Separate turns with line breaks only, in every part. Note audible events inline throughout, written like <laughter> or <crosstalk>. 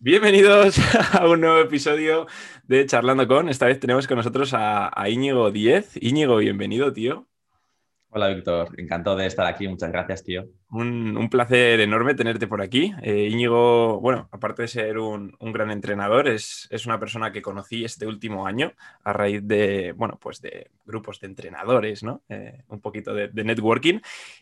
Bienvenidos <laughs> a un nuevo episodio de Charlando con. Esta vez tenemos con nosotros a, Íñigo 10. Íñigo, bienvenido, tío.
Hola, Víctor. Encantado de estar aquí. Muchas gracias, tío.
Un, placer enorme tenerte por aquí. Eh, Íñigo, bueno, aparte de ser un, gran entrenador, es, una persona que conocí este último año a raíz de, bueno, pues de grupos de entrenadores, ¿no? Eh, un poquito de, networking.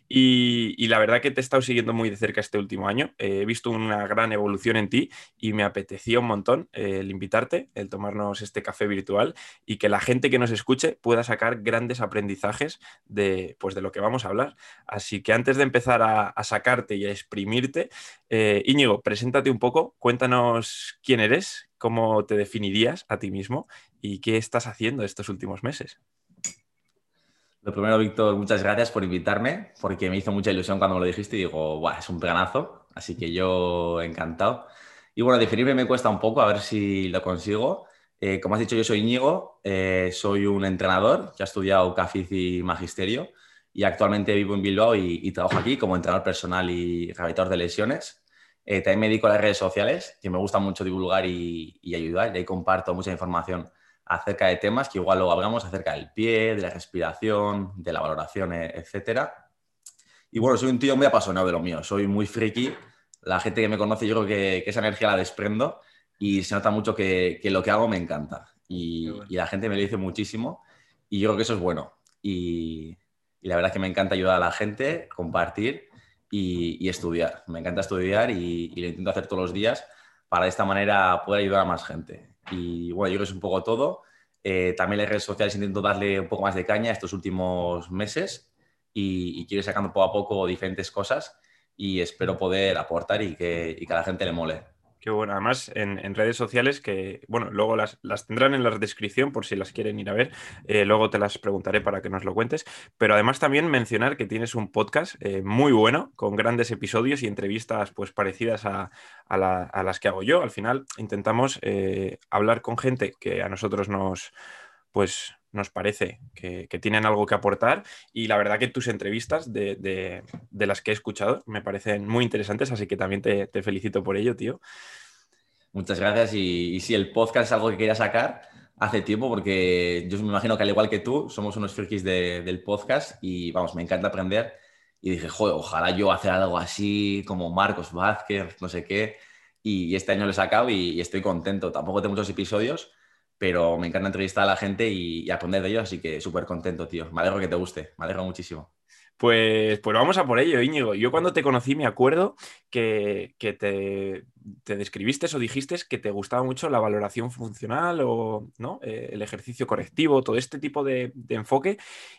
Y, la verdad que te he estado siguiendo muy de cerca este último año. he visto una gran evolución en ti y me apetecía un montón eh, el invitarte, el tomarnos este café virtual y que la gente que nos escuche pueda sacar grandes aprendizajes de, pues, de lo que vamos a hablar. Así que antes de empezar a a, sacarte y a exprimirte. Eh, Íñigo, preséntate un poco, cuéntanos quién eres, cómo te definirías a ti mismo y qué estás haciendo estos últimos meses.
Lo primero, Víctor, muchas gracias por invitarme, porque me hizo mucha ilusión cuando me lo dijiste y digo, Buah, es un planazo, así que yo encantado. Y bueno, definirme me cuesta un poco, a ver si lo consigo. Eh, como has dicho, yo soy Íñigo, eh, soy un entrenador que ha estudiado CAFIZ y Magisterio y actualmente vivo en Bilbao y, trabajo aquí como entrenador personal y rehabilitador de lesiones. Eh, también me dedico a las redes sociales, que me gusta mucho divulgar y, ayudar, y ahí comparto mucha información acerca de temas que igual luego hablamos acerca del pie, de la respiración, de la valoración, e, etc. Y bueno, soy un tío muy apasionado de lo mío, soy muy friki. La gente que me conoce, yo creo que, esa energía la desprendo y se nota mucho que, lo que hago me encanta. Y, y, la gente me lo dice muchísimo y yo creo que eso es bueno. Y, y la verdad es que me encanta ayudar a la gente, compartir y, estudiar. Me encanta estudiar y, lo intento hacer todos los días para de esta manera poder ayudar a más gente. Y bueno, yo creo que es un poco todo. Eh, también las redes sociales intento darle un poco más de caña estos últimos meses y, quiero ir sacando poco a poco diferentes cosas y espero poder aportar y que, y que a la gente le mole.
Qué bueno, además en, redes sociales que, bueno, luego las, tendrán en la descripción por si las quieren ir a ver, eh, luego te las preguntaré para que nos lo cuentes, pero además también mencionar que tienes un podcast eh, muy bueno, con grandes episodios y entrevistas pues parecidas a, las que hago yo. Al final intentamos eh, hablar con gente que a nosotros nos, pues nos parece que, tienen algo que aportar y la verdad que tus entrevistas de, las que he escuchado me parecen muy interesantes, así que también te, felicito por ello, tío.
Muchas gracias y, si el podcast es algo que quería sacar hace tiempo porque yo me imagino que al igual que tú somos unos frikis del podcast y vamos, me encanta aprender y dije, ojalá yo hacer algo así como Marcos Vázquez, no sé qué y, este año lo he sacado y estoy contento. Tampoco tengo muchos episodios, pero me encanta entrevistar a la gente y, aprender de ellos, así que súper contento, tío. Me alegro que te guste, me alegro muchísimo.
Pues, pues vamos a por ello, Íñigo. Yo cuando te conocí me acuerdo que, que te, te describiste o dijiste que te gustaba mucho la valoración funcional o ¿no? Eh, el ejercicio correctivo, todo este tipo de, enfoque.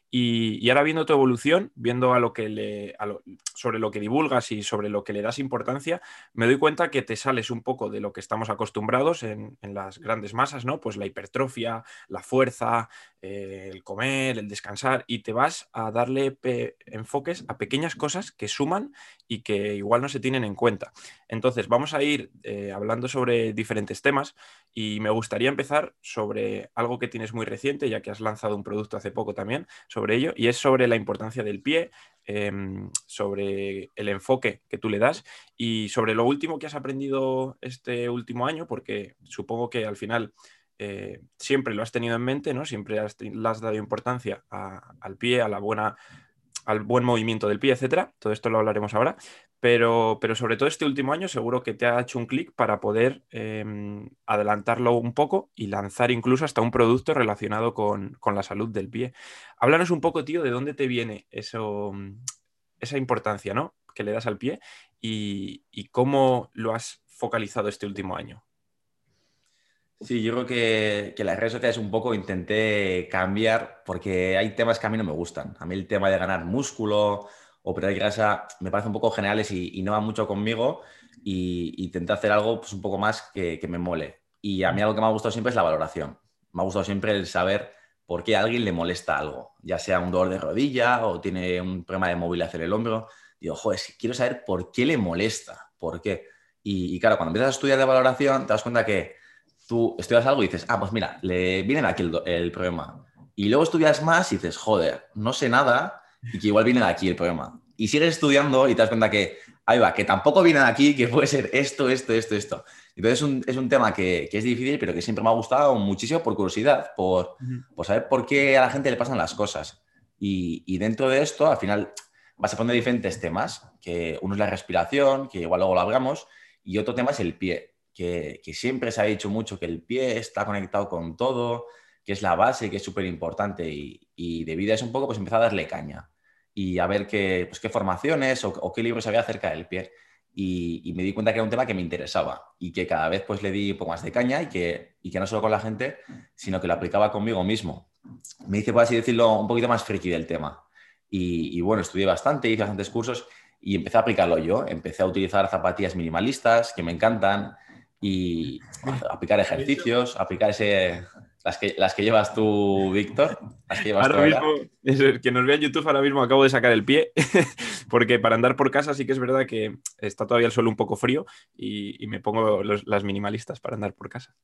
Y, ahora viendo tu evolución, viendo a lo que le, sobre lo que divulgas y sobre lo que le das importancia, me doy cuenta que te sales un poco de lo que estamos acostumbrados en, las grandes masas, ¿no? Pues la hipertrofia, la fuerza, eh, el comer, el descansar, y te vas a darle enfoques a pequeñas cosas que suman y que igual no se tienen en cuenta. Entonces, vamos a ir eh, hablando sobre diferentes temas y me gustaría empezar sobre algo que tienes muy reciente, ya que has lanzado un producto hace poco también sobre ello, y es sobre la importancia del pie, em, sobre el enfoque que tú le das y sobre lo último que has aprendido este último año, porque supongo que al final... Eh, siempre lo has tenido en mente, ¿no? Siempre has, has dado importancia al pie, a la buena al buen movimiento del pie, etcétera. Todo esto lo hablaremos ahora. Pero, pero sobre todo este último año seguro que te ha hecho un clic para poder em, adelantarlo un poco y lanzar incluso hasta un producto relacionado con, la salud del pie. Háblanos un poco, tío, de dónde te viene eso, esa importancia ¿no? que le das al pie y, y cómo lo has focalizado este último año.
Sí, yo creo que, que, las redes sociales un poco intenté cambiar porque hay temas que a mí no me gustan. A mí el tema de ganar músculo o perder grasa me parece un poco generales y, no va mucho conmigo y, intenté hacer algo pues, un poco más que, me mole. Y a mí algo que me ha gustado siempre es la valoración. Me ha gustado siempre el saber por qué a alguien le molesta algo, ya sea un dolor de rodilla o tiene un problema de movilidad en el hombro. Digo, joder, quiero saber por qué le molesta, por qué. Y, y claro, cuando empiezas a estudiar de valoración, te das cuenta que tú estudias algo y dices, ah, pues mira, le viene aquí el, problema. Y luego estudias más y dices, joder, no sé nada y que igual viene de aquí el problema. Y sigues estudiando y te das cuenta que ahí va, que tampoco viene de aquí, que puede ser esto, esto, esto, esto. Entonces es un, es un tema que, que, es difícil, pero que siempre me ha gustado muchísimo por curiosidad, por, por saber por qué a la gente le pasan las cosas. Y, y, dentro de esto, al final, vas a poner diferentes temas, que uno es la respiración, que igual luego lo hablamos, y otro tema es el pie, que, siempre se ha dicho mucho que el pie está conectado con todo, que es la base, que es súper importante, y, y debido a eso un poco, pues empecé a darle caña y a ver qué, pues, qué formaciones o, qué libros había acerca del pie. Y, y, me di cuenta que era un tema que me interesaba y que cada vez pues le di un poco más de caña y que, y que no solo con la gente, sino que lo aplicaba conmigo mismo. Me hice, por así decirlo, un poquito más friki del tema. Y bueno, estudié bastante, hice bastantes cursos y empecé a aplicarlo yo. Empecé a utilizar zapatillas minimalistas que me encantan y aplicar ejercicios, aplicar ese, las que, las que llevas tú, Víctor.
Ahora mismo, es que nos vea en YouTube, ahora mismo acabo de sacar el pie, <laughs> porque para andar por casa sí que es verdad que está todavía el suelo un poco frío y, y me pongo los, las minimalistas para andar por casa.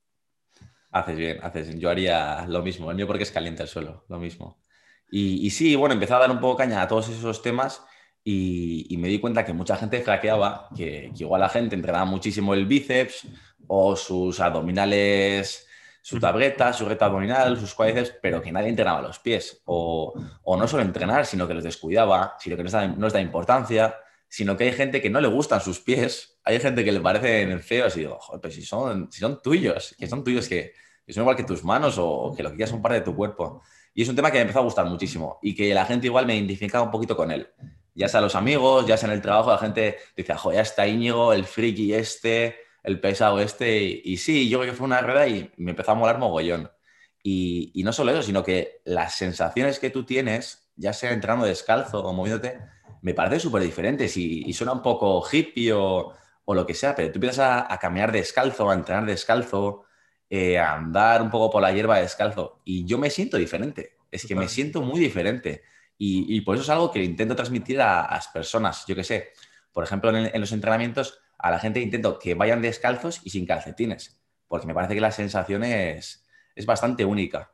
Haces bien, haces bien. Yo haría lo mismo, el mío porque es caliente el suelo, lo mismo. Y, y sí, bueno, empecé a dar un poco caña a todos esos temas y, y me di cuenta que mucha gente flaqueaba, que, que igual la gente entrenaba muchísimo el bíceps o sus abdominales su tableta, su reta abdominal, sus cuádriceps, pero que nadie entrenaba los pies. O, o, no solo entrenar, sino que los descuidaba, sino que no les, da, no les da importancia, sino que hay gente que no le gustan sus pies, hay gente que le parecen feos y digo, joder, pero si son, si son tuyos, que son tuyos, que, que son igual que tus manos o que lo que quieras son parte de tu cuerpo. Y es un tema que me empezó a gustar muchísimo y que la gente igual me identificaba un poquito con él. Ya sea los amigos, ya sea en el trabajo, la gente dice, joder, ya está Íñigo, el friki este, el pesado este. Y, y, sí, yo creo que fue una rueda y me empezó a molar mogollón. Y, y, no solo eso, sino que las sensaciones que tú tienes, ya sea entrando descalzo o moviéndote, me parece súper diferentes y, y, suena un poco hippie o, o, lo que sea, pero tú empiezas a, a caminar descalzo, a entrenar descalzo, eh, a andar un poco por la hierba descalzo y yo me siento diferente. Es que me siento muy diferente. Y, y por eso es algo que intento transmitir a, a las personas. Yo que sé, por ejemplo, en, en los entrenamientos a la gente intento que vayan descalzos y sin calcetines, porque me parece que la sensación es, es bastante única.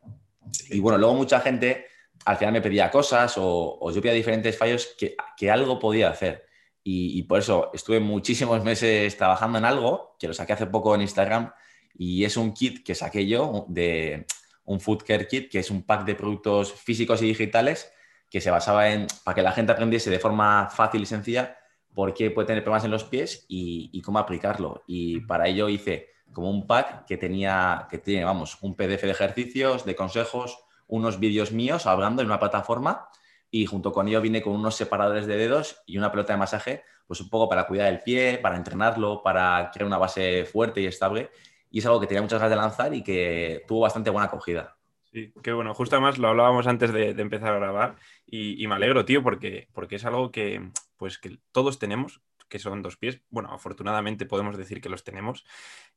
Y bueno, luego mucha gente al final me pedía cosas o, o yo pedía diferentes fallos que, que algo podía hacer. Y, y, por eso estuve muchísimos <laughs> meses trabajando en algo, que lo saqué hace poco en Instagram, y es un kit que saqué yo de un Food Care Kit, que es un pack de productos físicos y digitales que se basaba en, para que la gente aprendiese de forma fácil y sencilla, por qué puede tener problemas en los pies y, y, cómo aplicarlo. Y para ello hice como un pack que tenía, que tiene, vamos, un PDF de ejercicios, de consejos, unos vídeos míos hablando en una plataforma y junto con ello vine con unos separadores de dedos y una pelota de masaje, pues un poco para cuidar el pie, para entrenarlo, para crear una base fuerte y estable. Y es algo que tenía muchas ganas de lanzar y que tuvo bastante buena acogida.
Sí, qué bueno. Justo además lo hablábamos antes de, empezar a grabar y, y, me alegro, tío, porque, porque es algo que, pues, que todos tenemos, que son dos pies. Bueno, afortunadamente podemos decir que los tenemos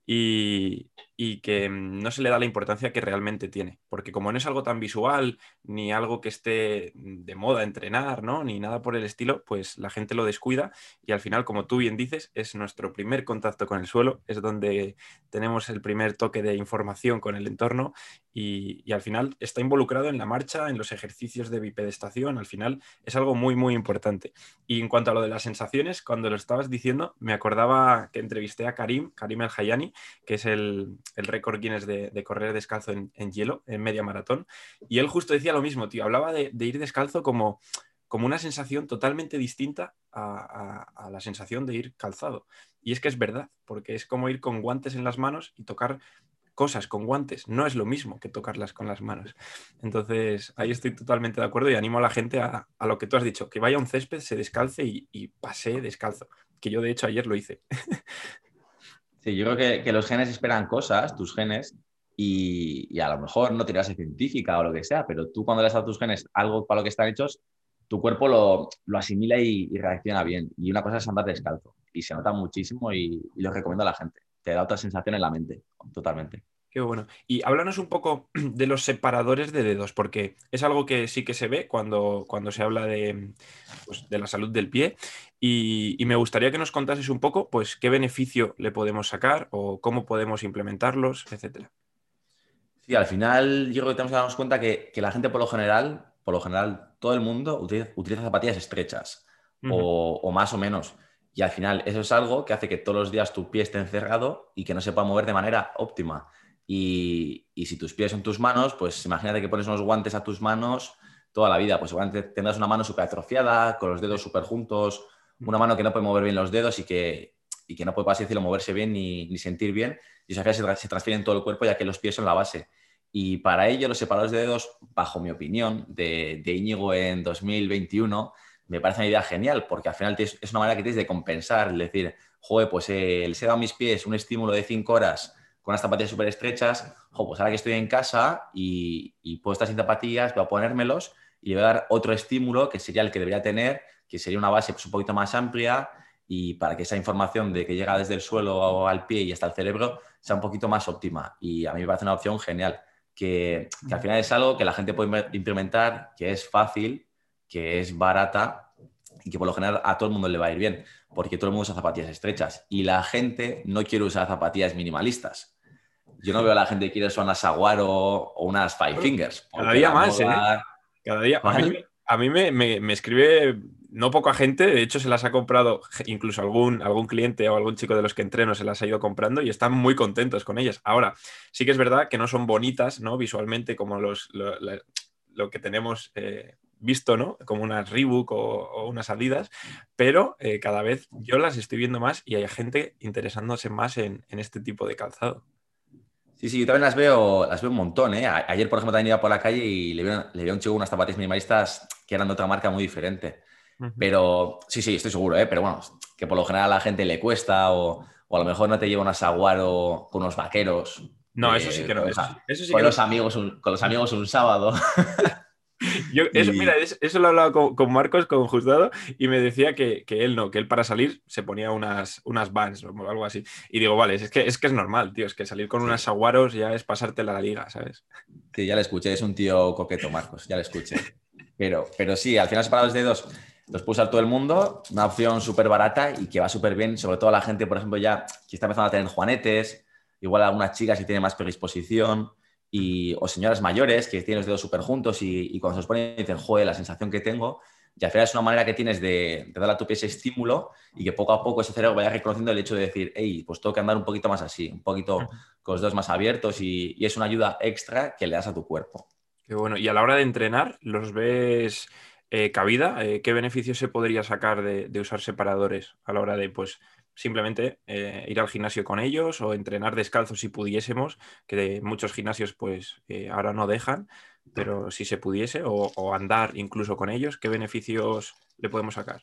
y, y, que no se le da la importancia que realmente tiene, porque como no es algo tan visual ni algo que esté de moda entrenar, ¿no? Ni nada por el estilo, pues la gente lo descuida y al final, como tú bien dices, es nuestro primer contacto con el suelo, es donde tenemos el primer toque de información con el entorno y, y al final está involucrado en la marcha, en los ejercicios de bipedestación, al final es algo muy, muy importante. Y en cuanto a lo de las sensaciones, cuando lo estabas diciendo, me acordaba que entrevisté a Karim, Karim El Hayani, que es el, el récord Guinness de, correr descalzo en, hielo, en media maratón, y él justo decía lo mismo, tío, hablaba de, ir descalzo como, como una sensación totalmente distinta a, la sensación de ir calzado. Y es que es verdad, porque es como ir con guantes en las manos y tocar cosas con guantes. No es lo mismo que tocarlas con las manos. Entonces, ahí estoy totalmente de acuerdo y animo a la gente a, a lo que tú has dicho, que vaya a un césped, se descalce y, y pase descalzo. Que yo, de hecho, ayer lo hice. <laughs>
Sí, yo creo que, que, los genes esperan cosas, tus genes, y, y, a lo mejor no tiras científica o lo que sea, pero tú cuando le das a tus genes algo para lo que están hechos, tu cuerpo lo, lo asimila y, y, reacciona bien. Y una cosa es andar descalzo. Y se nota muchísimo y, y lo recomiendo a la gente. Te da otra sensación en la mente, totalmente.
Qué bueno. Y háblanos un poco <clears throat> de los separadores de dedos, porque es algo que sí que se ve cuando, cuando se habla de, pues, de la salud del pie. Y, y, me gustaría que nos contases un poco, pues, qué beneficio le podemos sacar o cómo podemos implementarlos, etcétera.
Sí, al final yo creo que tenemos que darnos cuenta que, que la gente por lo general, por lo general, todo el mundo utiliza, utiliza zapatillas estrechas uh -huh. o, o, más o menos. Y al final eso es algo que hace que todos los días tu pie esté encerrado y que no se pueda mover de manera óptima. Y, si tus pies son tus manos, pues imagínate que pones unos guantes a tus manos toda la vida. Pues seguramente tendrás una mano súper atrofiada, con los dedos súper juntos, una mano que no puede mover bien los dedos y que, y que no puede, así decirlo, moverse bien ni, sentir bien. Y eso se, se transfiere en todo el cuerpo ya que los pies son la base. Y para ello, los separadores de dedos, bajo mi opinión, de, de Íñigo en 2021, me parece una idea genial, porque al final es una manera que tienes de compensar, es decir, joder, pues eh, el ser a mis pies un estímulo de 5 horas con unas zapatillas súper estrechas, joder, pues ahora que estoy en casa y, y, puedo estar sin zapatillas, voy a ponérmelos y le voy a dar otro estímulo que sería el que debería tener, que sería una base pues, un poquito más amplia y para que esa información de que llega desde el suelo al pie y hasta el cerebro sea un poquito más óptima. Y a mí me parece una opción genial, que, que al final es algo que la gente puede implementar, que es fácil que es barata y que por lo general a todo el mundo le va a ir bien, porque todo el mundo usa zapatillas estrechas y la gente no quiere usar zapatillas minimalistas. Yo no veo a la gente que quiere usar unas Aguaro o unas Five Fingers.
Cada día más, ¿eh? Cada día. A mí, me, escribe no poca gente, de hecho se las ha comprado incluso algún, algún cliente o algún chico de los que entreno se las ha ido comprando y están muy contentos con ellas. Ahora, sí que es verdad que no son bonitas, ¿no? Visualmente como los, lo, que tenemos eh, visto, ¿no? Como unas Reebok o, unas Adidas, pero eh, cada vez yo las estoy viendo más y hay gente interesándose más en, este tipo de calzado.
Sí, sí, yo también las veo, las veo un montón, ¿eh? Ayer, por ejemplo, también iba por la calle y le vi, le a un chico unas zapatillas minimalistas que eran de otra marca muy diferente. Pero sí, sí, estoy seguro, ¿eh? Pero bueno, que por lo general a la gente le cuesta o, a lo mejor no te lleva una Saguaro con unos vaqueros.
No, eso sí que no. Eso,
sí con, los Amigos con los amigos un sábado. <laughs>
Yo, eso, Mira, eso, lo he hablado con, Marcos, con Juzgado, y me decía que, él no, que él para salir se ponía unas, unas Vans o algo así. Y digo, vale, es que, es que es normal, tío, es que salir con unas aguaros ya es pasarte la liga, ¿sabes?
Sí, ya le escuché, es un tío coqueto, Marcos, ya le escuché. Pero, pero sí, al final separados los dedos los puso a todo el mundo, una opción súper barata y que va súper bien, sobre todo a la gente, por ejemplo, ya que está empezando a tener juanetes, igual a algunas chicas si tiene más predisposición y, o señoras mayores que tienen los dedos súper juntos y, cuando se los ponen dicen, joder, la sensación que tengo. Y al final es una manera que tienes de, de darle a tu pie ese estímulo y que poco a poco ese cerebro vaya reconociendo el hecho de decir, hey, pues tengo que andar un poquito más así, un poquito con los dedos más abiertos y, es una ayuda extra que le das a tu cuerpo.
Qué bueno. Y a la hora de entrenar, ¿los ves eh, cabida? Eh, ¿Qué beneficios se podría sacar de, de, usar separadores a la hora de, pues, simplemente eh, ir al gimnasio con ellos o entrenar descalzos si pudiésemos, que muchos gimnasios pues eh, ahora no dejan, pero si se pudiese, o, andar incluso con ellos, ¿qué beneficios le podemos sacar?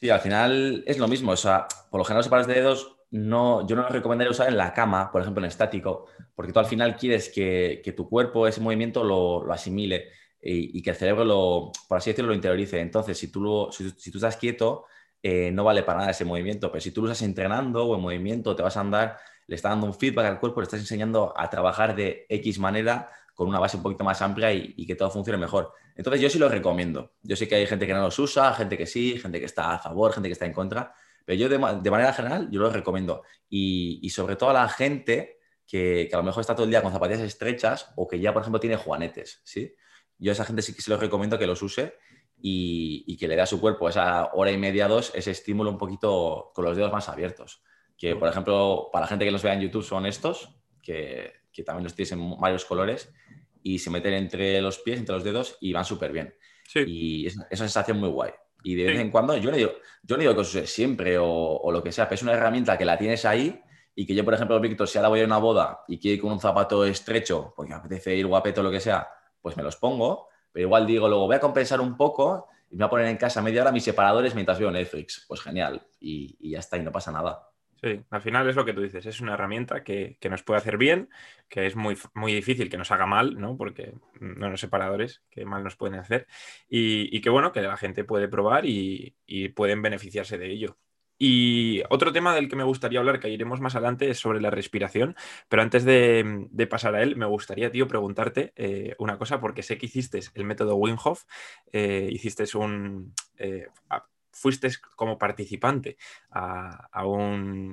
Sí, al final es lo mismo, o sea, por lo general los pares de dedos no, yo no lo recomendaría usar en la cama, por ejemplo, en estático, porque tú al final quieres que, tu cuerpo ese movimiento lo, asimile y, que el cerebro lo, por así decirlo, lo interiorice. Entonces, si tú, si tú estás quieto, eh, no vale para nada ese movimiento. Pero si tú lo estás entrenando o en movimiento, te vas a andar, le estás dando un feedback al cuerpo, le estás enseñando a trabajar de X manera con una base un poquito más amplia y, que todo funcione mejor. Entonces yo sí lo recomiendo. Yo sé que hay gente que no los usa, gente que sí, gente que está a favor, gente que está en contra, pero yo de, manera general yo lo recomiendo. Y, sobre todo a la gente que, a lo mejor está todo el día con zapatillas estrechas o que ya, por ejemplo, tiene juanetes, ¿sí? Yo a esa gente sí que se los recomiendo que los use y, que le dé a su cuerpo esa hora y media, dos, ese estímulo un poquito con los dedos más abiertos. Que, por ejemplo, para la gente que los vea en YouTube son estos, que, también los tienes en varios colores, y se meten entre los pies, entre los dedos, y van súper bien. Y es, una sensación muy guay. Y de vez en cuando, yo no digo, yo no digo que os use siempre o, lo que sea, pero es una herramienta que la tienes ahí y que yo, por ejemplo, Víctor, si ahora voy a una boda y quiero ir con un zapato estrecho, porque me apetece ir guapeto o lo que sea, pues me los pongo pero igual digo, luego voy a compensar un poco y me voy a poner en casa media hora mis separadores mientras veo Netflix. Pues genial. Y, ya está, y no pasa nada.
Sí, al final es lo que tú dices, es una herramienta que, nos puede hacer bien, que es muy, muy difícil que nos haga mal, ¿no? Porque no los separadores que mal nos pueden hacer. Y, y que bueno, que la gente puede probar y, y pueden beneficiarse de ello. Y otro tema del que me gustaría hablar, que iremos más adelante, es sobre la respiración. Pero antes de, pasar a él, me gustaría, tío, preguntarte eh, una cosa, porque sé que hiciste el método Wim Hof, eh, hiciste un. Eh, fuiste como participante a, un.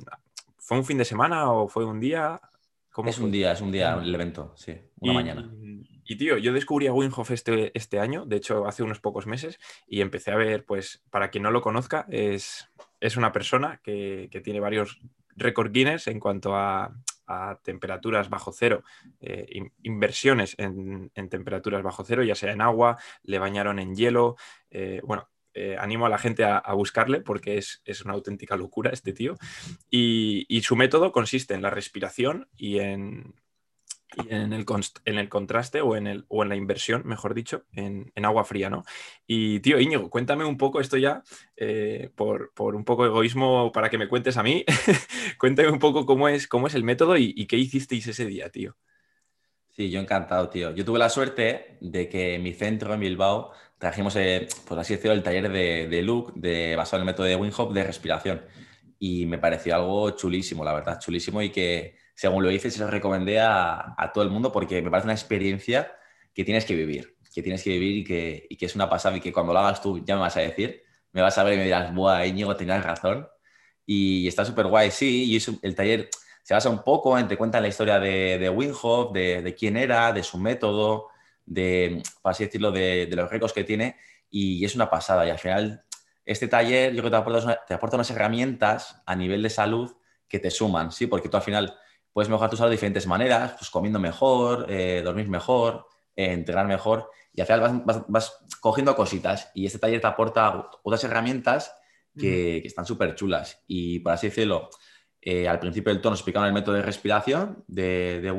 ¿Fue un fin de semana o fue un día?
es un día, es un día, el evento, sí, una mañana.
Y tío, yo descubrí a Winhoff este, este año, de hecho hace unos pocos meses, y empecé a ver, pues, para quien no lo conozca, es, es una persona que, tiene varios récord Guinness en cuanto a, temperaturas bajo cero, eh, inversiones en, temperaturas bajo cero, ya sea en agua, le bañaron en hielo, eh, bueno, eh, animo a la gente a, buscarle porque es, una auténtica locura este tío. y, su método consiste en la respiración y en, en el, en el contraste o en, el, o en la inversión, mejor dicho, en, agua fría, ¿no? Y tío, Íñigo, cuéntame un poco esto ya, eh, por, un poco egoísmo para que me cuentes a mí, <laughs> cuéntame un poco cómo es, cómo es el método y, qué hicisteis ese día, tío.
Sí, yo encantado, tío. Yo tuve la suerte de que en mi centro, en Bilbao, trajimos, eh, por así decirlo, el taller de, de Luke, de, basado en el método de Wim de respiración. Y me pareció algo chulísimo, la verdad, chulísimo y que según lo hice, se lo recomendé a, todo el mundo porque me parece una experiencia que tienes que vivir, que tienes que vivir y que, es una pasada y que cuando lo hagas tú ya me vas a decir, me vas a ver y me dirás, buah, Íñigo, tenías razón. Y está súper guay, sí, y el taller se basa un poco en, te cuentan la historia de, de Winhoff, de, de, quién era, de su método, de, por así decirlo, de, de los récords que tiene, y es una pasada. Y al final, este taller yo creo que te aporta, te aporta unas herramientas a nivel de salud que te suman, ¿sí? Porque tú al final puedes mejorar tu salud de diferentes maneras, pues comiendo mejor, eh, dormir mejor, eh, entrenar mejor y al final vas, cogiendo cositas y este taller te aporta otras herramientas que, están súper chulas y por así decirlo, eh, al principio del tono explicaron el método de respiración de, de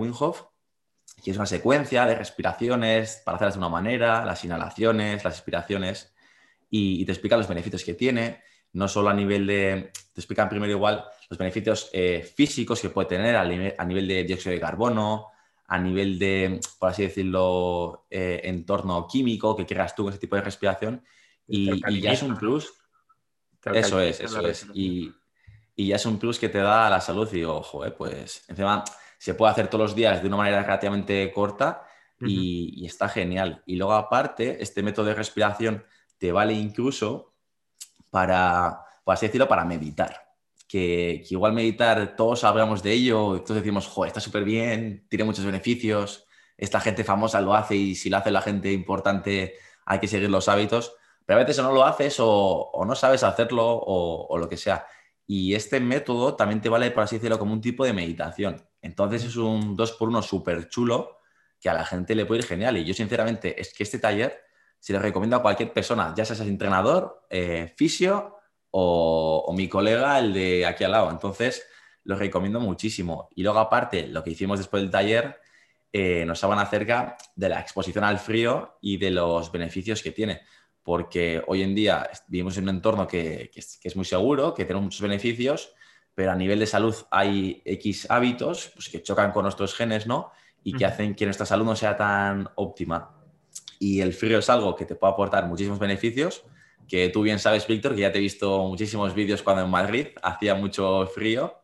que es una secuencia de respiraciones para hacerlas de una manera, las inhalaciones, las expiraciones y, y te explican los beneficios que tiene no solo a nivel de, te explican primero igual los beneficios eh, físicos que puede tener a nivel, de dióxido de carbono, a nivel de, por así decirlo, eh, entorno químico que quieras tú con ese tipo de respiración. Y, ya es un plus. Eso es, eso es. Y, ya es un plus que te da a la salud. Y digo, ojo, pues encima se puede hacer todos los días de una manera relativamente corta y, y está genial. Y luego aparte, este método de respiración te vale incluso para, por decirlo, para meditar. Que, igual meditar, todos hablamos de ello, todos decimos, joder, está súper bien, tiene muchos beneficios, esta gente famosa lo hace y si lo hace la gente importante hay que seguir los hábitos, pero a veces o no lo haces o, no sabes hacerlo o, lo que sea. Y este método también te vale, por así decirlo, como un tipo de meditación. Entonces es un 2 por 1 súper chulo que a la gente le puede ir genial. Y yo sinceramente es que este taller si le recomiendo a cualquier persona, ya seas entrenador, eh, fisio o, mi colega, el de aquí al lado. Entonces, lo recomiendo muchísimo. Y luego, aparte, lo que hicimos después del taller, eh, nos hablan acerca de la exposición al frío y de los beneficios que tiene. Porque hoy en día vivimos en un entorno que, es, muy seguro, que tenemos muchos beneficios, pero a nivel de salud hay X hábitos pues, que chocan con nuestros genes, ¿no? Y que hacen que nuestra salud no sea tan óptima y el frío es algo que te puede aportar muchísimos beneficios, que tú bien sabes, Víctor, que ya te he visto muchísimos vídeos cuando en Madrid hacía mucho frío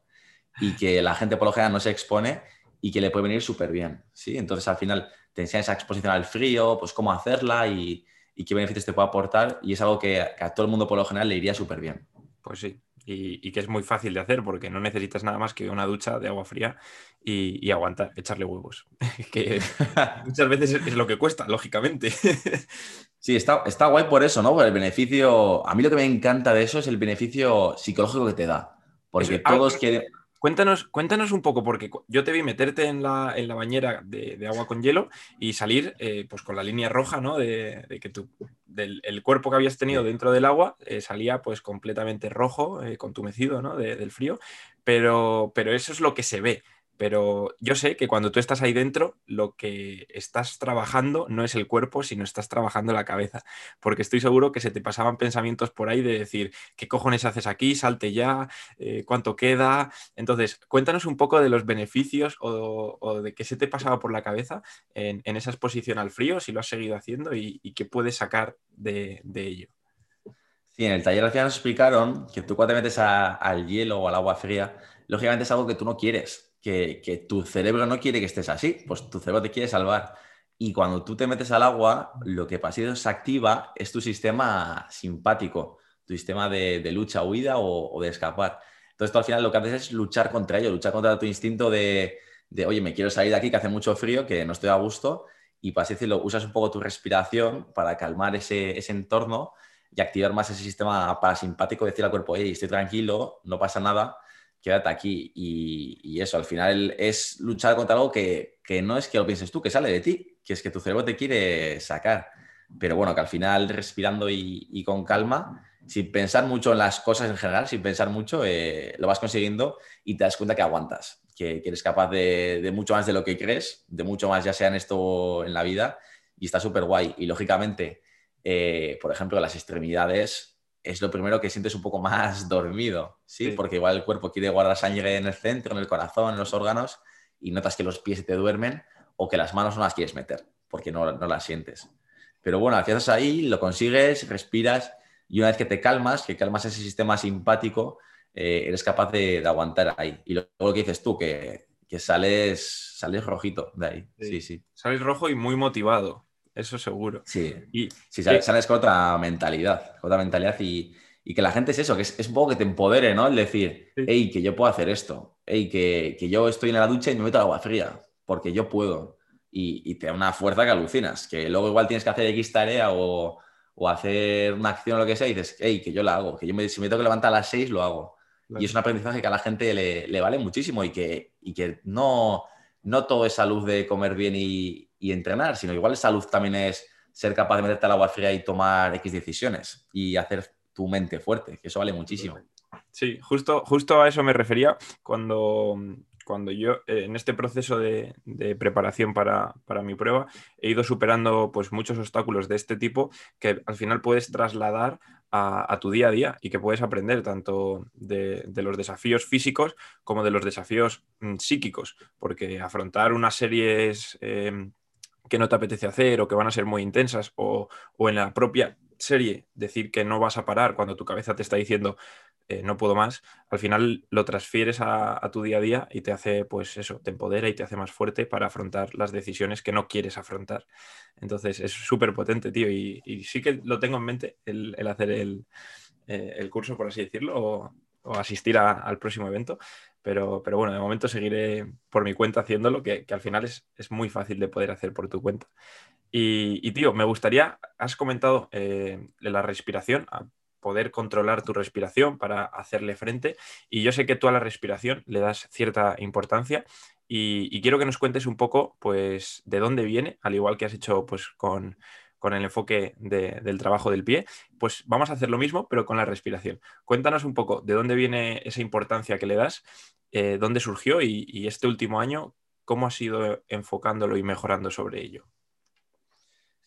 y que la gente por lo general no se expone y que le puede venir súper bien, ¿sí? Entonces al final te enseña esa exposición al frío, pues cómo hacerla y, qué beneficios te puede aportar y es algo que, que a todo el mundo por lo general le iría súper bien.
Pues sí, y, que es muy fácil de hacer porque no necesitas nada más que una ducha de agua fría y, aguantar, echarle huevos. <laughs> que <laughs> muchas veces es lo que cuesta, lógicamente. <laughs>
sí, está, está guay por eso, ¿no? Por el beneficio. A mí lo que me encanta de eso es el beneficio psicológico que te da. Porque ah, todos quieren.
Cuéntanos, cuéntanos un poco, porque yo te vi meterte en la, en la bañera de, agua con hielo y salir eh, pues con la línea roja, ¿no? De, que tu, del el cuerpo que habías tenido dentro del agua eh, salía pues completamente rojo, eh, contumecido, ¿no? del frío, pero, pero eso es lo que se ve. Pero yo sé que cuando tú estás ahí dentro, lo que estás trabajando no es el cuerpo, sino estás trabajando la cabeza. Porque estoy seguro que se te pasaban pensamientos por ahí de decir, ¿qué cojones haces aquí? Salte ya, eh, ¿cuánto queda? Entonces, cuéntanos un poco de los beneficios o, de qué se te pasaba por la cabeza en, esa exposición al frío, si lo has seguido haciendo y, qué puedes sacar de, ello.
Sí, en el taller al nos explicaron que tú cuando te metes al hielo o al agua fría, lógicamente es algo que tú no quieres que, tu cerebro no quiere que estés así, pues tu cerebro te quiere salvar. Y cuando tú te metes al agua, lo que pasa es que se activa es tu sistema simpático, tu sistema de, lucha, huida o, de escapar. Entonces tú al final lo que haces es luchar contra ello, luchar contra tu instinto de, oye, me quiero salir de aquí que hace mucho frío, que no estoy a gusto, y, para así decirlo, usas un poco tu respiración para calmar ese, ese entorno y activar más ese sistema parasimpático, decir al cuerpo, hey, estoy tranquilo, no pasa nada, quédate aquí. Y, eso, al final es luchar contra algo que, que, no es que lo pienses tú, que sale de ti, que es que tu cerebro te quiere sacar. Pero bueno, que al final respirando y, con calma, sin pensar mucho en las cosas en general, sin pensar mucho, eh, lo vas consiguiendo y te das cuenta que aguantas, que, eres capaz de, de, mucho más de lo que crees, de mucho más ya sea en esto en la vida, y está súper guay. Y lógicamente, eh, por ejemplo, las extremidades es lo primero que sientes un poco más <laughs> dormido, ¿sí? Porque igual el cuerpo quiere guardar sangre en el centro, en el corazón, en los órganos, y notas que los pies te duermen o que las manos no las quieres meter, porque no, no las sientes. Pero bueno, al estás ahí, lo consigues, respiras, y una vez que te calmas, que calmas ese sistema simpático, eh, eres capaz de, aguantar ahí. Y luego lo que dices tú, que, que sales, sales rojito de ahí. Sí. sí,
Sales rojo y muy motivado eso seguro.
Sí, y, sí, sales, con otra mentalidad, con otra mentalidad y, que la gente es eso, que es, un poco que te empodere, ¿no? El decir, hey, que yo puedo hacer esto, hey, que, yo estoy en la ducha y me meto agua fría, porque yo puedo. Y, te da una fuerza que alucinas, que luego igual tienes que hacer X tarea o, hacer una acción o lo que sea y dices, hey, que yo la hago, que yo me, si me tengo que levantar a las 6, lo hago. Y es un aprendizaje que a la gente le, vale muchísimo y que, y que no, no todo es salud de comer bien y, y entrenar, sino igual salud también es ser capaz de meterte al agua fría y tomar X decisiones y hacer tu mente fuerte, que eso vale muchísimo.
Sí, justo, justo a eso me refería cuando, cuando yo eh, en este proceso de, preparación para, mi prueba he ido superando pues, muchos obstáculos de este tipo que al final puedes trasladar a, tu día a día y que puedes aprender tanto de, los desafíos físicos como de los desafíos mm, psíquicos, porque afrontar unas series... Em, que no te apetece hacer o que van a ser muy intensas o, en la propia serie decir que no vas a parar cuando tu cabeza te está diciendo eh, no puedo más, al final lo transfieres a, tu día a día y te hace, pues eso, te empodera y te hace más fuerte para afrontar las decisiones que no quieres afrontar. Entonces es súper potente, tío, y, sí que lo tengo en mente el, hacer el, eh, el, curso, por así decirlo, o, asistir al próximo evento, pero, pero bueno, de momento seguiré por mi cuenta haciéndolo, que, que al final es, es, muy fácil de poder hacer por tu cuenta. Y, tío, me gustaría, has comentado eh, la respiración, poder controlar tu respiración para hacerle frente. Y yo sé que tú a la respiración le das cierta importancia y, y, quiero que nos cuentes un poco, pues, de dónde viene, al igual que has hecho, pues, con, con el enfoque del trabajo del pie, pues vamos a hacer lo mismo, pero con la respiración. Cuéntanos un poco de dónde viene esa importancia que le das, eh, dónde surgió y, este último año, cómo has ido enfocándolo y mejorando sobre ello.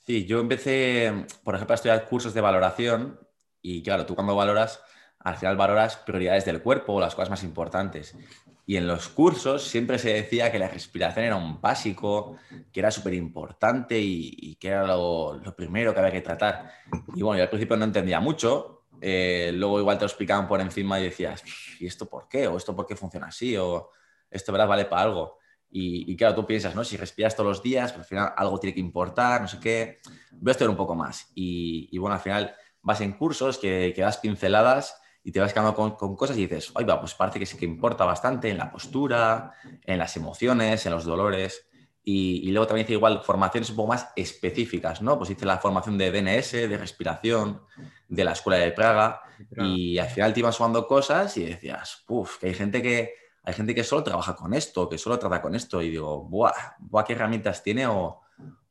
Sí, yo empecé, por ejemplo, a estudiar cursos de valoración y claro, tú cuando valoras, al final valoras prioridades del cuerpo, las cosas más importantes. Y en los cursos siempre se decía que la respiración era un básico, que era súper importante y, que era lo, primero que había que tratar. Y bueno, yo al principio no entendía mucho, eh, luego igual te lo explicaban por encima y decías, ¿y esto por qué? ¿O esto por qué funciona así? ¿O esto verdad vale para algo? Y, claro, tú piensas, ¿no? Si respiras todos los días, pues al final algo tiene que importar, no sé qué. Voy a estudiar un poco más. Y, bueno, al final vas en cursos que, que das pinceladas y te vas quedando con, cosas y dices, oye, pues parece que sí que importa bastante en la postura, en las emociones, en los dolores. Y, luego también hice igual formaciones un poco más específicas, ¿no? Pues hice la formación de DNS, de respiración, de la escuela de Praga, y al final te ibas sumando cosas y decías, uff, que hay gente que hay gente que solo trabaja con esto, que solo trata con esto, y digo, buah, buah ¿qué herramientas tiene o,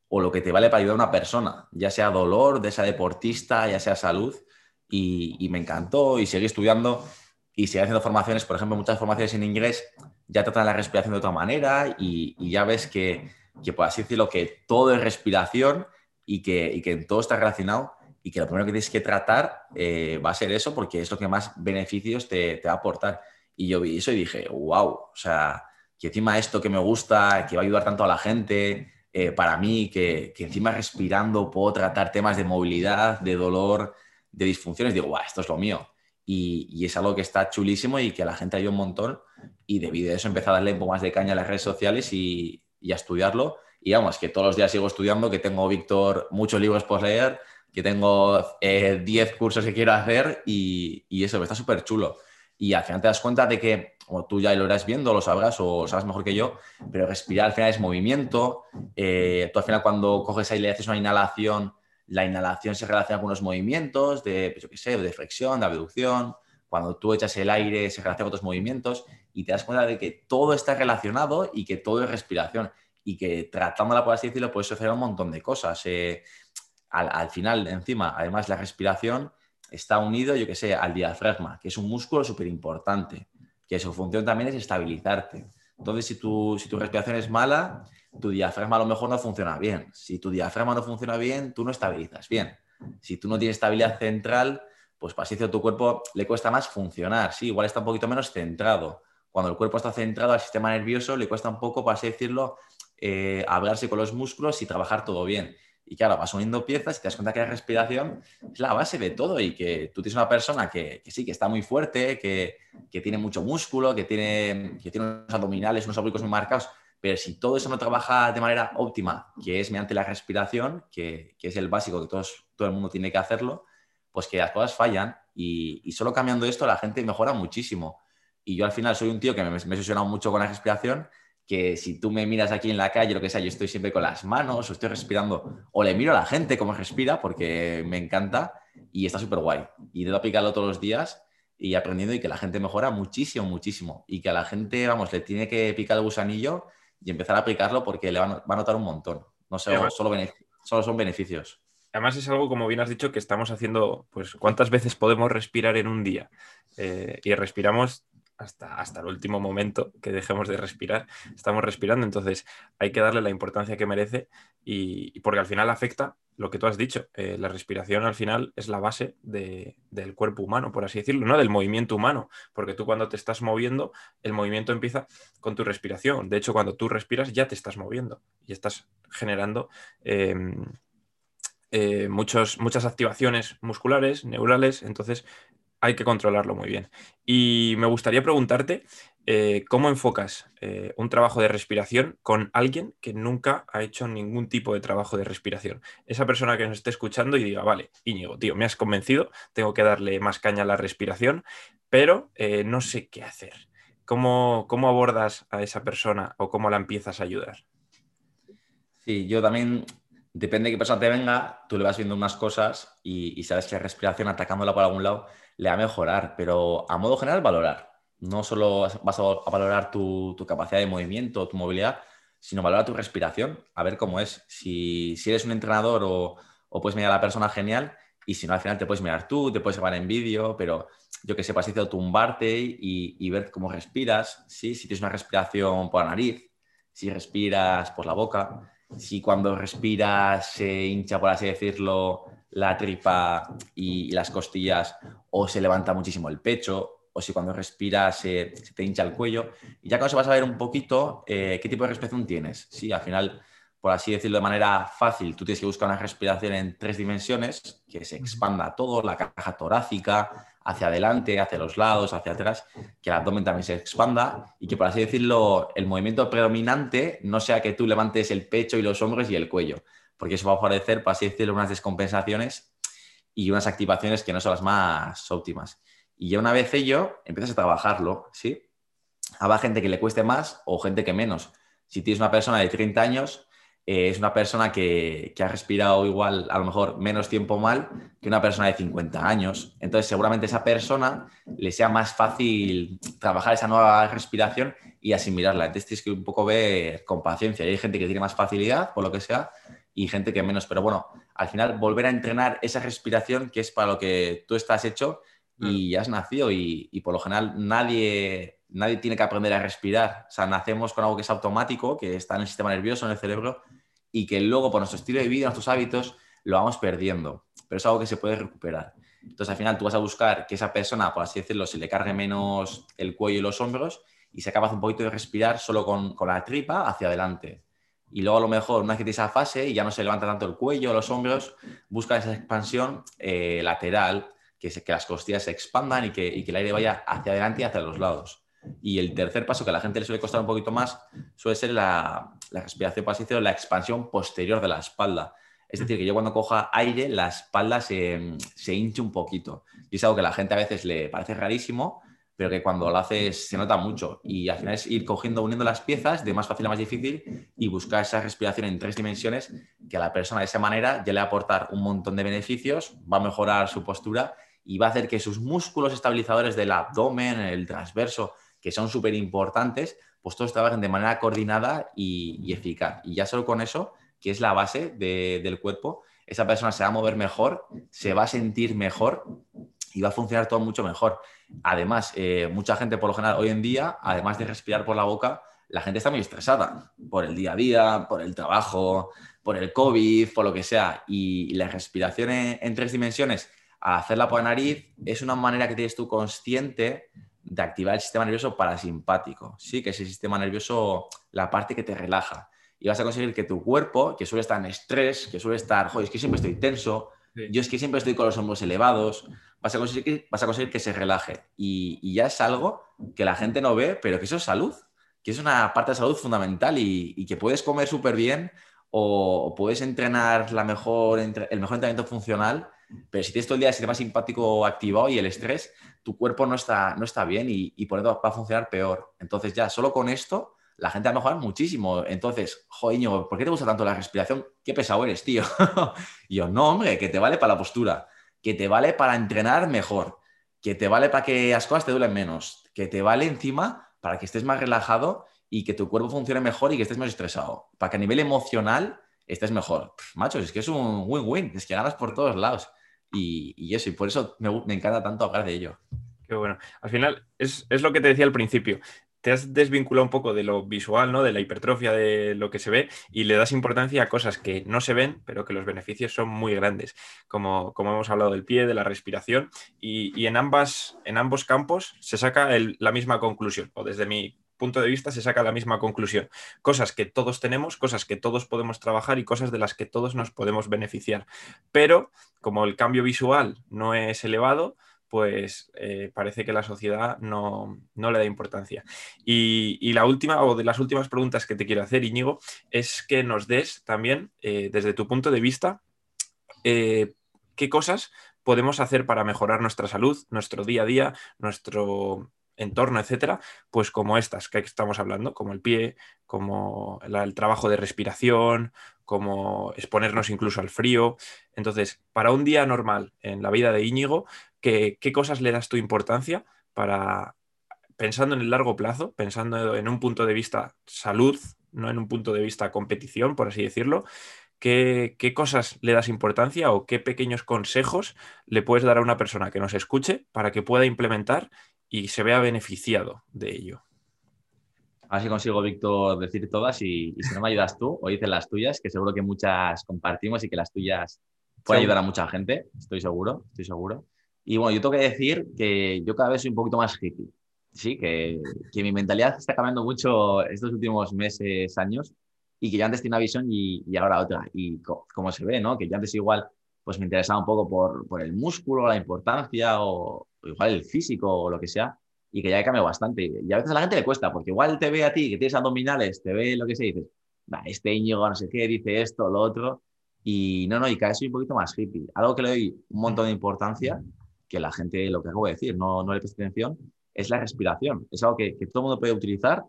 o lo que te vale para ayudar a una persona, ya sea dolor de esa deportista, ya sea salud? Y, me encantó y seguí estudiando y seguí haciendo formaciones, por ejemplo, muchas formaciones en inglés ya tratan la respiración de otra manera y, ya ves que, que, por así decirlo, que todo es respiración y que, y que todo está relacionado y que lo primero que tienes que tratar eh, va a ser eso porque es lo que más beneficios te, te, va a aportar. Y yo vi eso y dije, wow, o sea, que encima esto que me gusta, que va a ayudar tanto a la gente, eh, para mí, que, que, encima respirando puedo tratar temas de movilidad, de dolor, de disfunciones, digo, guau, esto es lo mío. Y, es algo que está chulísimo y que a la gente ayuda un montón. Y debido a eso empecé a darle un poco más de caña a las redes sociales y, a estudiarlo. Y vamos, que todos los días sigo estudiando, que tengo, Víctor, muchos libros por leer, que tengo 10 eh, cursos que quiero hacer y, y eso, está súper chulo. y al final te das cuenta de que, o tú ya lo irás viendo, lo sabrás o sabes mejor que yo, pero respirar al final es movimiento. Eh, tú al final cuando coges aire y haces una inhalación, la inhalación se relaciona con unos movimientos de, pues yo qué sé, de flexión, de abducción. Cuando tú echas el aire se relaciona con otros movimientos y te das cuenta de que todo está relacionado y que todo es respiración y que tratándola, por así decirlo, puedes hacer un montón de cosas. Eh, al, al, final, encima, además la respiración está unido, yo que sé, al diafragma, que es un músculo súper importante, que su función también es estabilizarte. Entonces, si tu, si tu respiración es mala, tu diafragma a lo mejor no funciona bien. Si tu diafragma no funciona bien, tú no estabilizas bien. Si tú no tienes estabilidad central, pues para así tu cuerpo le cuesta más funcionar. Sí, igual está un poquito menos centrado. Cuando el cuerpo está centrado al sistema nervioso, le cuesta un poco, para así decirlo, eh, hablarse con los músculos y trabajar todo bien. Y claro, vas uniendo piezas y te das cuenta que la respiración es la base de todo y que tú tienes una persona que, sí, que está muy fuerte, que, tiene mucho músculo, que tiene, que unos abdominales, unos oblicuos muy marcados, pero si todo eso no trabaja de manera óptima, que es mediante la respiración, que, es el básico que todos, todo el mundo tiene que hacerlo, pues que las cosas fallan y, y, solo cambiando esto la gente mejora muchísimo. Y yo al final soy un tío que me, me he obsesionado mucho con la respiración que si tú me miras aquí en la calle, lo que sea, yo estoy siempre con las manos o estoy respirando, o le miro a la gente cómo respira porque me encanta y está súper guay. Y debo aplicarlo todos los días y aprendiendo y que la gente mejora muchísimo, muchísimo. Y que a la gente, vamos, le tiene que picar el gusanillo y empezar a aplicarlo porque le va a notar un montón. No sé, solo, solo son beneficios.
Además es algo, como bien has dicho, que estamos haciendo, pues, ¿cuántas veces podemos respirar en un día? Eh, y respiramos hasta, hasta el último momento que dejemos de respirar, estamos respirando, entonces hay que darle la importancia que merece y, porque al final afecta lo que tú has dicho, eh, la respiración al final es la base del cuerpo humano, por así decirlo, no del movimiento humano, porque tú cuando te estás moviendo, el movimiento empieza con tu respiración, de hecho cuando tú respiras ya te estás moviendo y estás generando... Em, eh, muchos, muchas activaciones musculares, neurales, entonces hay que controlarlo muy bien. Y me gustaría preguntarte eh, cómo enfocas eh, un trabajo de respiración con alguien que nunca ha hecho ningún tipo de trabajo de respiración. Esa persona que nos esté escuchando y diga, vale, Íñigo, tío, me has convencido, tengo que darle más caña a la respiración, pero eh, no sé qué hacer. ¿Cómo, ¿Cómo abordas a esa persona o cómo la empiezas a ayudar?
Sí, yo también depende de qué persona te venga, tú le vas viendo unas cosas y, y, sabes que la respiración atacándola por algún lado le va a mejorar, pero a modo general valorar. No solo vas a valorar tu, capacidad de movimiento, tu movilidad, sino valorar tu respiración, a ver cómo es. Si, eres un entrenador o, puedes mirar a la persona, genial. Y si no, al final te puedes mirar tú, te puedes grabar en vídeo, pero yo que sé, has hecho tumbarte y, y, ver cómo respiras. ¿sí? Si tienes una respiración por la nariz, si respiras por la boca, si cuando respiras se hincha, por así decirlo, la tripa y, las costillas o se levanta muchísimo el pecho o si cuando respiras se, te hincha el cuello. Y ya con eso vas a ver un poquito eh, qué tipo de respiración tienes. Sí, al final, por así decirlo de manera fácil, tú tienes que buscar una respiración en tres dimensiones, que se expanda todo, la caja torácica, hacia adelante, hacia los lados, hacia atrás, que el abdomen también se expanda y que, por así decirlo, el movimiento predominante no sea que tú levantes el pecho y los hombros y el cuello, porque eso va a favorecer, por así decirlo, unas descompensaciones y unas activaciones que no son las más óptimas. Y ya una vez ello, empiezas a trabajarlo, ¿sí? Habrá gente que le cueste más o gente que menos. Si tienes una persona de 30 años, eh, es una persona que, que, ha respirado igual, a lo mejor menos tiempo mal que una persona de 50 años. Entonces, seguramente a esa persona le sea más fácil trabajar esa nueva respiración y asimilarla. Entonces, tienes que un poco ver con paciencia. hay gente que tiene más facilidad, por lo que sea, y gente que menos. Pero bueno, al final volver a entrenar esa respiración que es para lo que tú estás hecho y has nacido y, por lo general nadie, nadie tiene que aprender a respirar. O sea, nacemos con algo que es automático, que está en el sistema nervioso, en el cerebro y que luego por nuestro estilo de vida, nuestros hábitos, lo vamos perdiendo. Pero es algo que se puede recuperar. Entonces al final tú vas a buscar que esa persona, por así decirlo, se le cargue menos el cuello y los hombros y se acaba un poquito de respirar solo con, con la tripa hacia adelante y luego a lo mejor una vez que tienes esa fase y ya no se levanta tanto el cuello, los hombros, busca esa expansión eh, lateral, que, que las costillas se expandan y que, el aire vaya hacia adelante y hacia los lados. Y el tercer paso que a la gente le suele costar un poquito más suele ser la, la respiración pasiva, la expansión posterior de la espalda. Es decir, que yo cuando coja aire, la espalda se, se hinche un poquito. Y es algo que a la gente a veces le parece rarísimo, pero que cuando lo haces se nota mucho. Y al final es ir cogiendo, uniendo las piezas de más fácil a más difícil y buscar esa respiración en tres dimensiones que a la persona de esa manera ya le va a aportar un montón de beneficios, va a mejorar su postura y va a hacer que sus músculos estabilizadores del abdomen, el transverso, que son súper importantes, pues todos trabajen de manera coordinada y, eficaz. Y ya solo con eso, que es la base del cuerpo, esa persona se va a mover mejor, se va a sentir mejor y va a funcionar todo mucho mejor. Además, eh, mucha gente por lo general hoy en día, además de respirar por la boca, la gente está muy estresada por el día a día, por el trabajo, por el COVID, por lo que sea. Y la respiración en, tres dimensiones, al hacerla por la nariz, es una manera que tienes tú consciente de activar el sistema nervioso parasimpático, ¿sí? que es el sistema nervioso, la parte que te relaja. Y vas a conseguir que tu cuerpo, que suele estar en estrés, que suele estar, joder, es que siempre estoy tenso, yo es que siempre estoy con los hombros elevados, vas a conseguir, que se relaje. Y, ya es algo que la gente no ve, pero que eso es salud, que es una parte de salud fundamental y, que puedes comer súper bien o, puedes entrenar la mejor, el mejor entrenamiento funcional, pero si tienes todo el día el sistema simpático activado y el estrés, tu cuerpo no está, no está bien y, por eso va a funcionar peor. Entonces ya, solo con esto, la gente va a mejorar muchísimo. Entonces, joño, ¿por qué te gusta tanto la respiración? Qué pesado eres, tío. <laughs> y yo, no, hombre, que te vale para la postura, que te vale para entrenar mejor, que te vale para que las cosas te duelen menos, que te vale encima para que estés más relajado y que tu cuerpo funcione mejor y que estés más estresado, para que a nivel emocional estés mejor. Macho, es que es un win-win, es que ganas por todos lados. Y, eso, y por eso me, encanta tanto hablar de ello.
Qué bueno. Al final, es, es, lo que te decía al principio te has desvinculado un poco de lo visual, ¿no? De la hipertrofia de lo que se ve y le das importancia a cosas que no se ven, pero que los beneficios son muy grandes, como, como hemos hablado del pie, de la respiración, y, en, ambas, en ambos campos se saca la misma conclusión, o desde mi punto de vista se saca la misma conclusión. Cosas que todos tenemos, cosas que todos podemos trabajar y cosas de las que todos nos podemos beneficiar. Pero como el cambio visual no es elevado, pues eh, parece que la sociedad no, le da importancia. Y, la última, o de las últimas preguntas que te quiero hacer, Íñigo, es que nos des también, eh, desde tu punto de vista, eh, qué cosas podemos hacer para mejorar nuestra salud, nuestro día a día, nuestro entorno, etcétera, pues como estas que estamos hablando, como el pie, como el trabajo de respiración, como exponernos incluso al frío. Entonces, para un día normal en la vida de Íñigo, ¿qué, cosas le das tu importancia para, pensando en el largo plazo, pensando en un punto de vista salud, no en un punto de vista competición, por así decirlo, ¿qué, qué cosas le das importancia o qué pequeños consejos le puedes dar a una persona que nos escuche para que pueda implementar y se vea beneficiado de ello?
A ver si consigo, Víctor, decir todas y, si no me ayudas tú o dices las tuyas, que seguro que muchas compartimos y que las tuyas pueden ayudar a mucha gente, estoy seguro, estoy seguro. Y bueno, yo tengo que decir que yo cada vez soy un poquito más hippie, sí, que, que mi mentalidad está cambiando mucho estos últimos meses, años, y que yo antes tenía una visión y, y ahora otra. Y como se ve, ¿no? Que yo antes igual pues me interesaba un poco por, por el músculo, la importancia o, igual el físico o lo que sea y que ya he cambiado bastante. Y a veces a la gente le cuesta, porque igual te ve a ti, que tienes abdominales, te ve lo que sea, y dices, este Íñigo no sé qué, dice esto, lo otro. Y no, no, y cada vez soy un poquito más hippie. Algo que le doy un montón de importancia, que la gente, lo que acabo de decir, no, no le presta atención, es la respiración. Es algo que, que todo el mundo puede utilizar,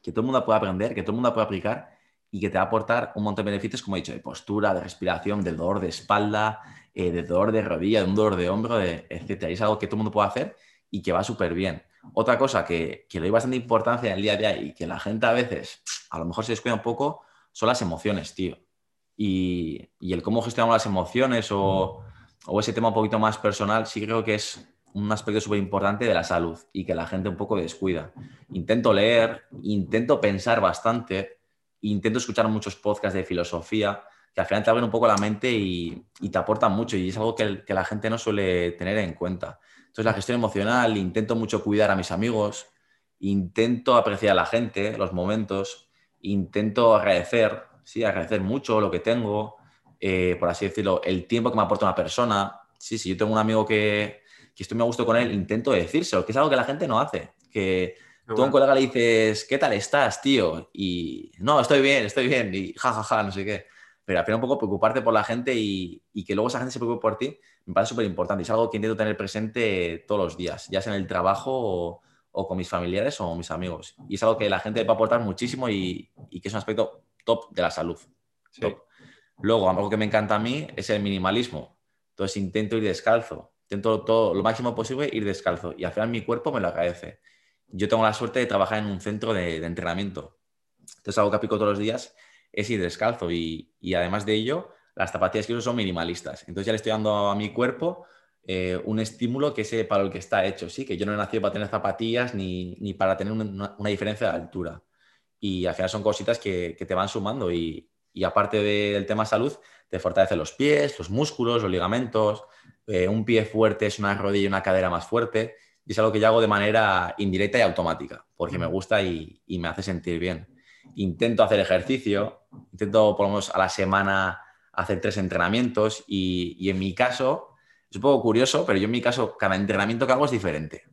que todo el mundo puede aprender, que todo el mundo puede aplicar y que te va a aportar un montón de beneficios, como he dicho, de postura, de respiración, de dolor de espalda, eh, de dolor de rodilla, de un dolor de hombro, de, etc. Y es algo que todo el mundo puede hacer y que va súper bien. Otra cosa que, que, le doy bastante importancia en el día a día y que la gente a veces a lo mejor se descuida un poco son las emociones, tío. Y, y el cómo gestionamos las emociones o, o, ese tema un poquito más personal, sí creo que es un aspecto súper importante de la salud y que la gente un poco descuida. Intento leer, intento pensar bastante, intento escuchar muchos podcasts de filosofía que al final te abren un poco la mente y, y te aportan mucho y es algo que, que la gente no suele tener en cuenta. Entonces, la gestión emocional, intento mucho cuidar a mis amigos, intento apreciar a la gente, los momentos, intento agradecer, sí, agradecer mucho lo que tengo, eh, por así decirlo, el tiempo que me aporta una persona. Sí, si yo tengo un amigo que, que estoy muy a gusto con él, intento decírselo, que es algo que la gente no hace. Que tú a un colega le dices, ¿qué tal estás, tío? Y no, estoy bien, estoy bien, y jajaja, no sé qué. Pero al final un poco preocuparte por la gente y, que luego esa gente se preocupe por ti, me parece súper importante. Es algo que intento tener presente todos los días, ya sea en el trabajo o, con mis familiares o mis amigos. Y es algo que la gente va a aportar muchísimo y, que es un aspecto top de la salud. Luego, algo que me encanta a mí es el minimalismo. Entonces intento ir descalzo, intento todo lo máximo posible ir descalzo y al final mi cuerpo me lo agradece. Yo tengo la suerte de trabajar en un centro de, de entrenamiento. Entonces algo que aplico todos los días es ir descalzo y, además de ello, las zapatillas que uso son minimalistas. Entonces ya le estoy dando a mi cuerpo eh, un estímulo que es para el que está hecho, sí, que yo no he nacido para tener zapatillas ni, para tener una, diferencia de altura. Y al final son cositas que, te van sumando y, aparte del tema salud, te fortalece los pies, los músculos, los ligamentos. Eh, un pie fuerte es una rodilla y una cadera más fuerte. Y es algo que yo hago de manera indirecta y automática, porque me gusta y me hace sentir bien intento hacer ejercicio, intento por lo a la semana hacer tres entrenamientos y, en mi caso, es un poco curioso, pero yo en mi caso cada entrenamiento que hago es diferente.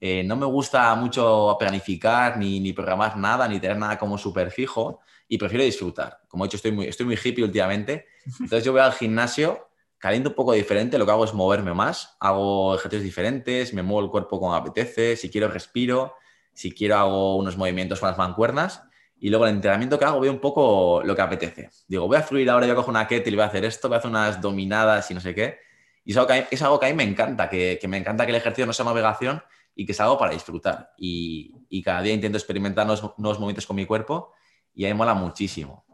Eh, no me gusta mucho planificar ni, programar nada, ni tener nada como súper fijo y prefiero disfrutar. Como he dicho, estoy muy, estoy hippie últimamente. Entonces yo voy al gimnasio, caliento un poco diferente, lo que hago es moverme más, hago ejercicios diferentes, me muevo el cuerpo como apetece, si quiero respiro, si quiero hago unos movimientos con las mancuernas y luego el entrenamiento que hago veo un poco lo que apetece. Digo, voy a fluir ahora, yo cojo una kettle voy a hacer esto, voy a hacer unas dominadas y no sé qué. Y es algo que, es algo que a mí me encanta, que, que, me encanta que el ejercicio no sea navegación y que sea algo para disfrutar. Y, y cada día intento experimentar nuevos, nuevos, movimientos con mi cuerpo y a mí mola muchísimo.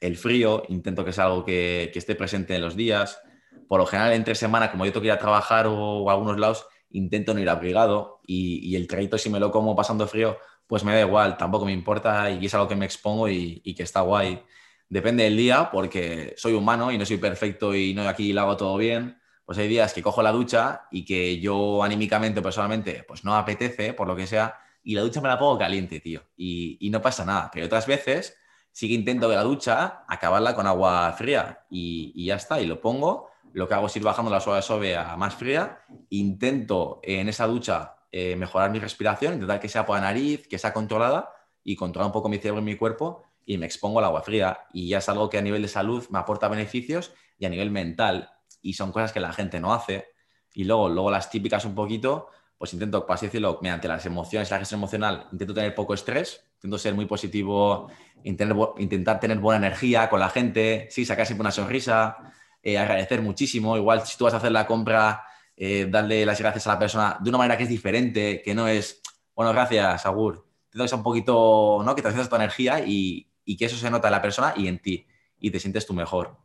El frío, intento que sea algo que, que, esté presente en los días. Por lo general, entre semana, como yo tengo que ir a trabajar o, a algunos lados, intento no ir abrigado y, y el trayecto, si me lo como pasando frío, pues me da igual, tampoco me importa y es algo que me expongo y, que está guay. Depende del día, porque soy humano y no soy perfecto y no aquí lo hago todo bien. Pues hay días que cojo la ducha y que yo anímicamente personalmente pues no apetece, por lo que sea, y la ducha me la pongo caliente, tío, y, no pasa nada. Pero otras veces sí que intento de la ducha acabarla con agua fría y, ya está, y lo pongo. Lo que hago es ir bajando la suave suave a más fría. Intento en esa ducha eh, mejorar mi respiración, intentar que sea por la nariz, que sea controlada y controlar un poco mi cerebro y mi cuerpo y me expongo al agua fría. Y ya es algo que a nivel de salud me aporta beneficios y a nivel mental. Y son cosas que la gente no hace. Y luego, luego las típicas un poquito, pues intento, por así decirlo, mediante las emociones, la gestión emocional, intento tener poco estrés, intento ser muy positivo, intentar tener buena energía con la gente, sí, sacar siempre una sonrisa, eh, agradecer muchísimo. Igual si tú vas a hacer la compra eh, darle las gracias a la persona de una manera que es diferente, que no es, bueno, gracias, Agur. Te das un poquito, ¿no? Que te tu energía y, que eso se nota en la persona y en ti y te sientes tú mejor.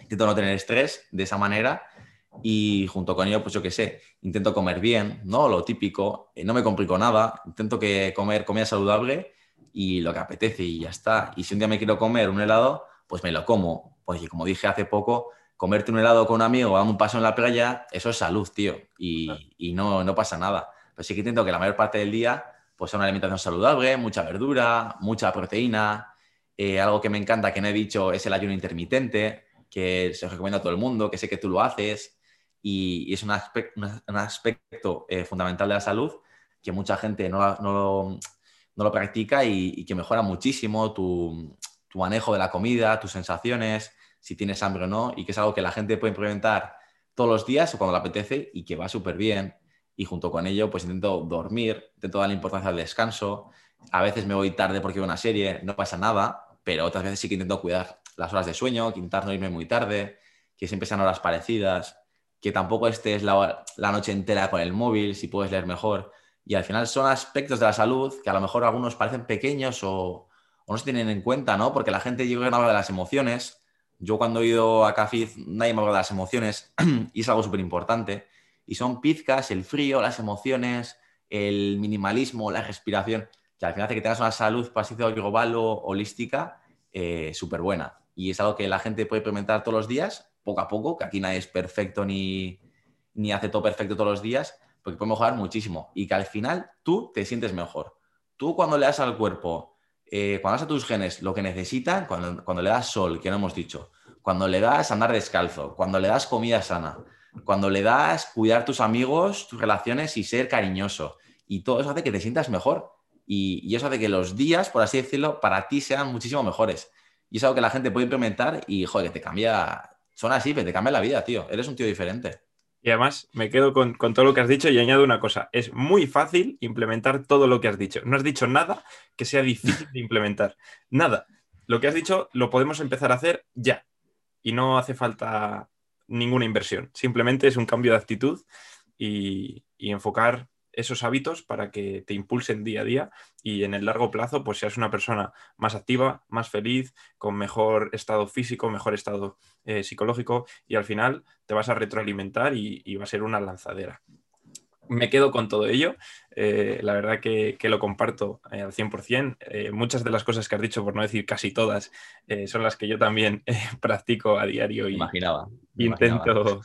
Intento no tener estrés de esa manera y junto con ello, pues yo qué sé, intento comer bien, ¿no? Lo típico, eh, no me complico nada, intento que comer comida saludable y lo que apetece y ya está. Y si un día me quiero comer un helado, pues me lo como, porque como dije hace poco, comerte un helado con un amigo, dando un paso en la playa, eso es salud, tío, y, no, no, pasa nada. Pero sí que intento que la mayor parte del día pues sea una alimentación saludable, mucha verdura, mucha proteína. Eh, algo que me encanta, que no he dicho, es el ayuno intermitente, que se recomienda a todo el mundo, que sé que tú lo haces, y, es un, aspecto, un aspecto eh, fundamental de la salud que mucha gente no, no, no lo practica y, y, que mejora muchísimo tu, tu manejo de la comida, tus sensaciones, si tienes hambre o no, y que es algo que la gente puede implementar todos los días o cuando le apetece y que va súper bien. Y junto con ello, pues intento dormir, intento dar la importancia al descanso. A veces me voy tarde porque veo una serie, no pasa nada, pero otras veces sí que intento cuidar las horas de sueño, intentar no irme muy tarde, que siempre sean horas parecidas, que tampoco estés la, la noche entera con el móvil, si puedes leer mejor. Y al final son aspectos de la salud que a lo mejor algunos parecen pequeños o, no se tienen en cuenta, ¿no? Porque la gente llega a hablar de las emociones, yo cuando he ido a Cafiz, nadie me habla de las emociones <clears throat> y es algo súper importante. Y son pizcas, el frío, las emociones, el minimalismo, la respiración, que al final hace que tengas una salud, por global o holística eh, súper buena. Y es algo que la gente puede implementar todos los días, poco a poco, que aquí nadie es perfecto ni, ni hace todo perfecto todos los días, porque puede mejorar muchísimo. Y que al final tú te sientes mejor. Tú cuando le das al cuerpo eh, cuando das a tus genes lo que necesitan, cuando, cuando le das sol, que no hemos dicho, cuando le das andar descalzo, cuando le das comida sana, cuando le das cuidar tus amigos, tus relaciones y ser cariñoso. Y todo eso hace que te sientas mejor. Y, eso hace que los días, por así decirlo, para ti sean muchísimo mejores. Y es algo que la gente puede implementar y, joder, que te cambia, son así, pero te cambia la vida, tío. Eres un tío diferente.
Y además me quedo con, todo lo que has dicho y añado una cosa. Es muy fácil implementar todo lo que has dicho. No has dicho nada que sea difícil de implementar. Nada. Lo que has dicho lo podemos empezar a hacer ya. Y no hace falta ninguna inversión. Simplemente es un cambio de actitud y enfocar esos hábitos para que te impulsen día a día y en el largo plazo pues seas una persona más activa, más feliz, con mejor estado físico, mejor estado eh, psicológico y al final te vas a retroalimentar y, va a ser una lanzadera. Me quedo con todo ello, eh, la verdad que, lo comparto eh, al 100%. muchas de las cosas que has dicho, por no decir casi todas, son las que yo también <laughs> practico a diario y
imaginaba,
intento,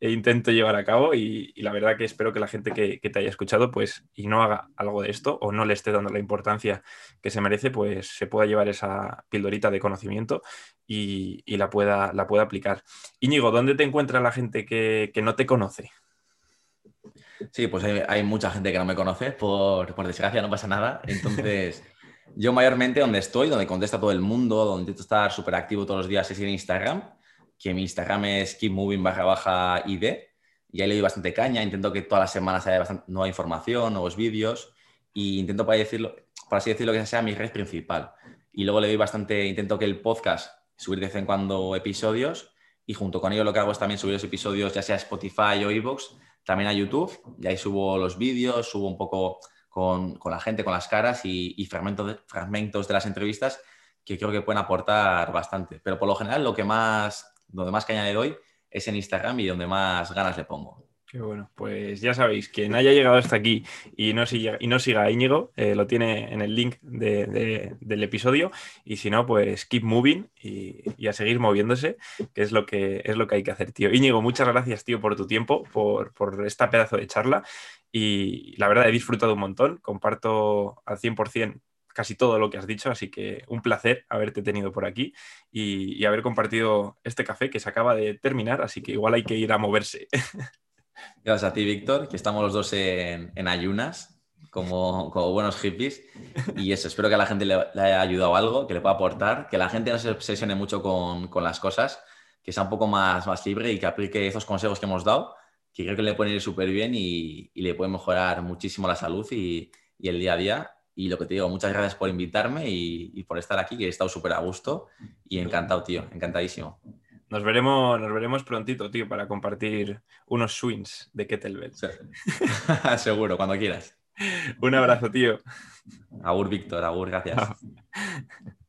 e intento llevar a cabo y, la verdad que espero que la gente que, te haya escuchado pues y no haga algo de esto o no le esté dando la importancia que se merece pues se pueda llevar esa pildorita de conocimiento y, la, pueda, la pueda aplicar. Íñigo, ¿dónde te encuentra la gente que, no te conoce?
Sí, pues hay, mucha gente que no me conoce, por, desgracia no pasa nada. Entonces, yo mayormente donde estoy, donde contesta todo el mundo, donde intento estar súper activo todos los días es en Instagram que mi Instagram es keepmoving barra baja ID y ahí le doy bastante caña, intento que todas las semanas haya bastante nueva información, nuevos vídeos y intento, para, decirlo, para así decirlo, que sea mi red principal. Y luego le doy bastante, intento que el podcast, subir de vez en cuando episodios y junto con ello lo que hago es también subir los episodios ya sea a Spotify o iVoox, también a YouTube y ahí subo los vídeos, subo un poco con, con la gente, con las caras y, y fragmentos, de, fragmentos de las entrevistas que creo que pueden aportar bastante. Pero por lo general lo que más donde más caña le doy es en Instagram y donde más ganas le pongo.
Qué bueno, pues ya sabéis, quien haya llegado hasta aquí y no siga, y no siga a Íñigo, eh, lo tiene en el link del episodio. Y si no, pues keep moving y, a seguir moviéndose, que es lo que es lo que hay que hacer, tío. Íñigo, muchas gracias, tío, por tu tiempo, por, por esta pedazo de charla. Y la verdad, he disfrutado un montón. Comparto al 100% casi todo lo que has dicho, así que un placer haberte tenido por aquí y, haber compartido este café que se acaba de terminar, así que igual hay que ir a moverse. <laughs>
Gracias a ti, Víctor, que estamos los dos en, ayunas, como, buenos hippies. Y eso, espero que a la gente le, haya ayudado algo, que le pueda aportar, que la gente no se obsesione mucho con, las cosas, que sea un poco más, más libre y que aplique esos consejos que hemos dado, que creo que le pueden ir súper bien y, le pueden mejorar muchísimo la salud y el día a día. Y lo que te digo, muchas gracias por invitarme y, por estar aquí, que he estado súper a gusto y encantado, tío, encantadísimo.
Nos veremos, nos veremos prontito, tío, para compartir unos swings de kettlebell. <laughs>
Seguro, cuando quieras.
Un abrazo, tío.
Agur, Víctor, agur, gracias.